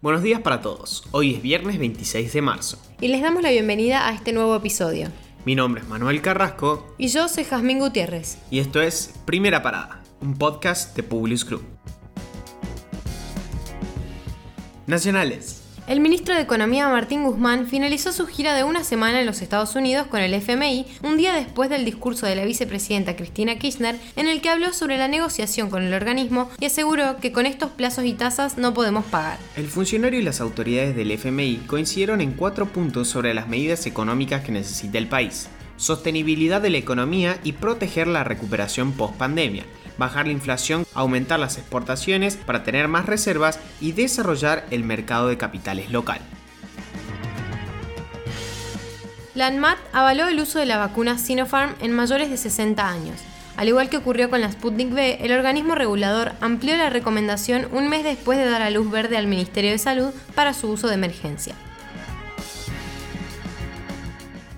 Buenos días para todos. Hoy es viernes 26 de marzo. Y les damos la bienvenida a este nuevo episodio. Mi nombre es Manuel Carrasco. Y yo soy Jazmín Gutiérrez. Y esto es Primera Parada, un podcast de Publius Group. Nacionales. El ministro de Economía Martín Guzmán finalizó su gira de una semana en los Estados Unidos con el FMI un día después del discurso de la vicepresidenta Cristina Kirchner en el que habló sobre la negociación con el organismo y aseguró que con estos plazos y tasas no podemos pagar. El funcionario y las autoridades del FMI coincidieron en cuatro puntos sobre las medidas económicas que necesita el país. Sostenibilidad de la economía y proteger la recuperación post-pandemia, bajar la inflación, aumentar las exportaciones para tener más reservas y desarrollar el mercado de capitales local. La ANMAT avaló el uso de la vacuna Sinopharm en mayores de 60 años. Al igual que ocurrió con la Sputnik V, el organismo regulador amplió la recomendación un mes después de dar a luz verde al Ministerio de Salud para su uso de emergencia.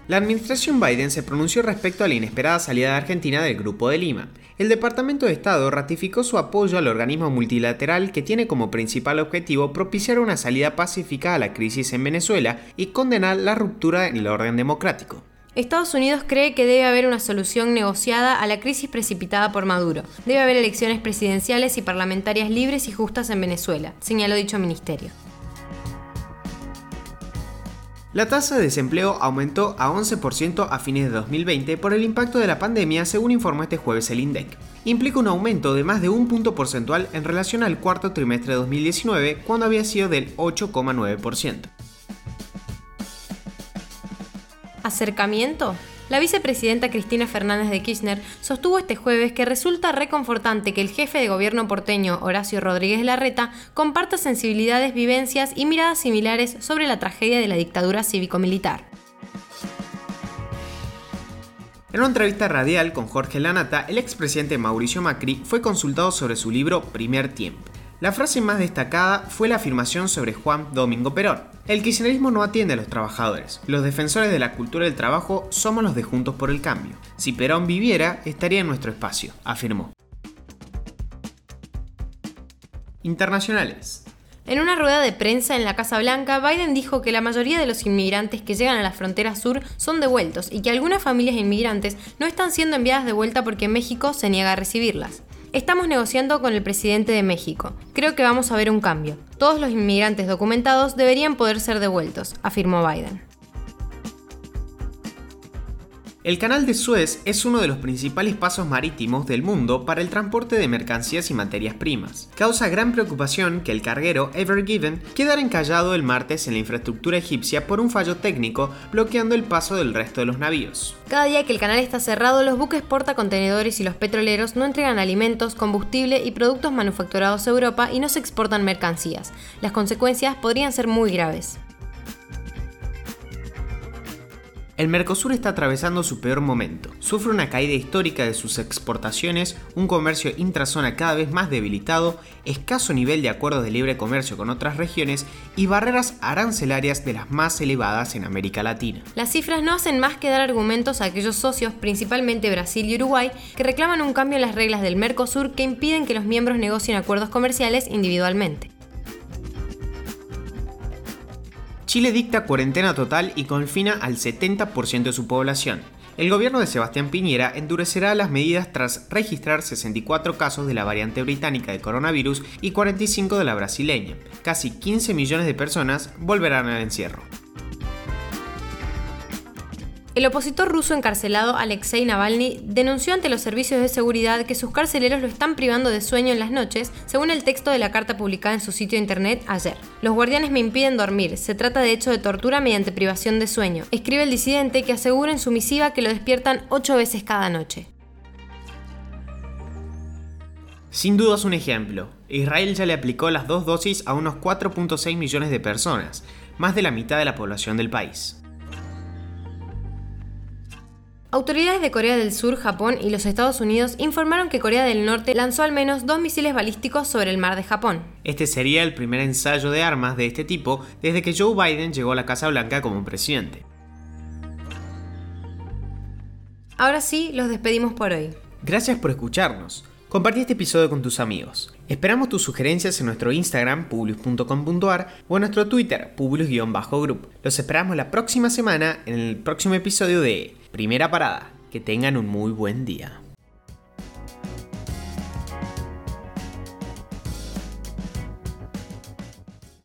La administración Biden se pronunció respecto a la inesperada salida de Argentina del Grupo de Lima. El Departamento de Estado ratificó su apoyo al organismo multilateral que tiene como principal objetivo propiciar una salida pacífica a la crisis en Venezuela y condenar la ruptura en el orden democrático. Estados Unidos cree que debe haber una solución negociada a la crisis precipitada por Maduro. Debe haber elecciones presidenciales y parlamentarias libres y justas en Venezuela, señaló dicho ministerio. La tasa de desempleo aumentó a 11% a fines de 2020 por el impacto de la pandemia, según informó este jueves el INDEC. Implica un aumento de más de un punto porcentual en relación al cuarto trimestre de 2019, cuando había sido del 8,9%. ¿Acercamiento? La vicepresidenta Cristina Fernández de Kirchner sostuvo este jueves que resulta reconfortante que el jefe de gobierno porteño, Horacio Rodríguez Larreta, comparta sensibilidades, vivencias y miradas similares sobre la tragedia de la dictadura cívico-militar. En una entrevista radial con Jorge Lanata, el expresidente Mauricio Macri fue consultado sobre su libro Primer Tiempo. La frase más destacada fue la afirmación sobre Juan Domingo Perón. El kirchnerismo no atiende a los trabajadores. Los defensores de la cultura del trabajo somos los de Juntos por el Cambio. Si Perón viviera, estaría en nuestro espacio, afirmó. Internacionales. En una rueda de prensa en la Casa Blanca, Biden dijo que la mayoría de los inmigrantes que llegan a la frontera sur son devueltos y que algunas familias inmigrantes no están siendo enviadas de vuelta porque México se niega a recibirlas. Estamos negociando con el presidente de México. Creo que vamos a ver un cambio. Todos los inmigrantes documentados deberían poder ser devueltos, afirmó Biden. El canal de Suez es uno de los principales pasos marítimos del mundo para el transporte de mercancías y materias primas. Causa gran preocupación que el carguero Ever Given quedara encallado el martes en la infraestructura egipcia por un fallo técnico bloqueando el paso del resto de los navíos. Cada día que el canal está cerrado, los buques portacontenedores y los petroleros no entregan alimentos, combustible y productos manufacturados a Europa y no se exportan mercancías. Las consecuencias podrían ser muy graves. El Mercosur está atravesando su peor momento. Sufre una caída histórica de sus exportaciones, un comercio intrazona cada vez más debilitado, escaso nivel de acuerdos de libre comercio con otras regiones y barreras arancelarias de las más elevadas en América Latina. Las cifras no hacen más que dar argumentos a aquellos socios, principalmente Brasil y Uruguay, que reclaman un cambio en las reglas del Mercosur que impiden que los miembros negocien acuerdos comerciales individualmente. Chile dicta cuarentena total y confina al 70% de su población. El gobierno de Sebastián Piñera endurecerá las medidas tras registrar 64 casos de la variante británica de coronavirus y 45 de la brasileña. Casi 15 millones de personas volverán al encierro. El opositor ruso encarcelado Alexei Navalny denunció ante los servicios de seguridad que sus carceleros lo están privando de sueño en las noches, según el texto de la carta publicada en su sitio internet ayer. Los guardianes me impiden dormir, se trata de hecho de tortura mediante privación de sueño, escribe el disidente que asegura en su misiva que lo despiertan ocho veces cada noche. Sin duda es un ejemplo. Israel ya le aplicó las dos dosis a unos 4.6 millones de personas, más de la mitad de la población del país. Autoridades de Corea del Sur, Japón y los Estados Unidos informaron que Corea del Norte lanzó al menos dos misiles balísticos sobre el mar de Japón. Este sería el primer ensayo de armas de este tipo desde que Joe Biden llegó a la Casa Blanca como presidente. Ahora sí, los despedimos por hoy. Gracias por escucharnos. Compartí este episodio con tus amigos. Esperamos tus sugerencias en nuestro Instagram, publius.com.ar o en nuestro Twitter, publius-group. Los esperamos la próxima semana en el próximo episodio de Primera Parada. Que tengan un muy buen día.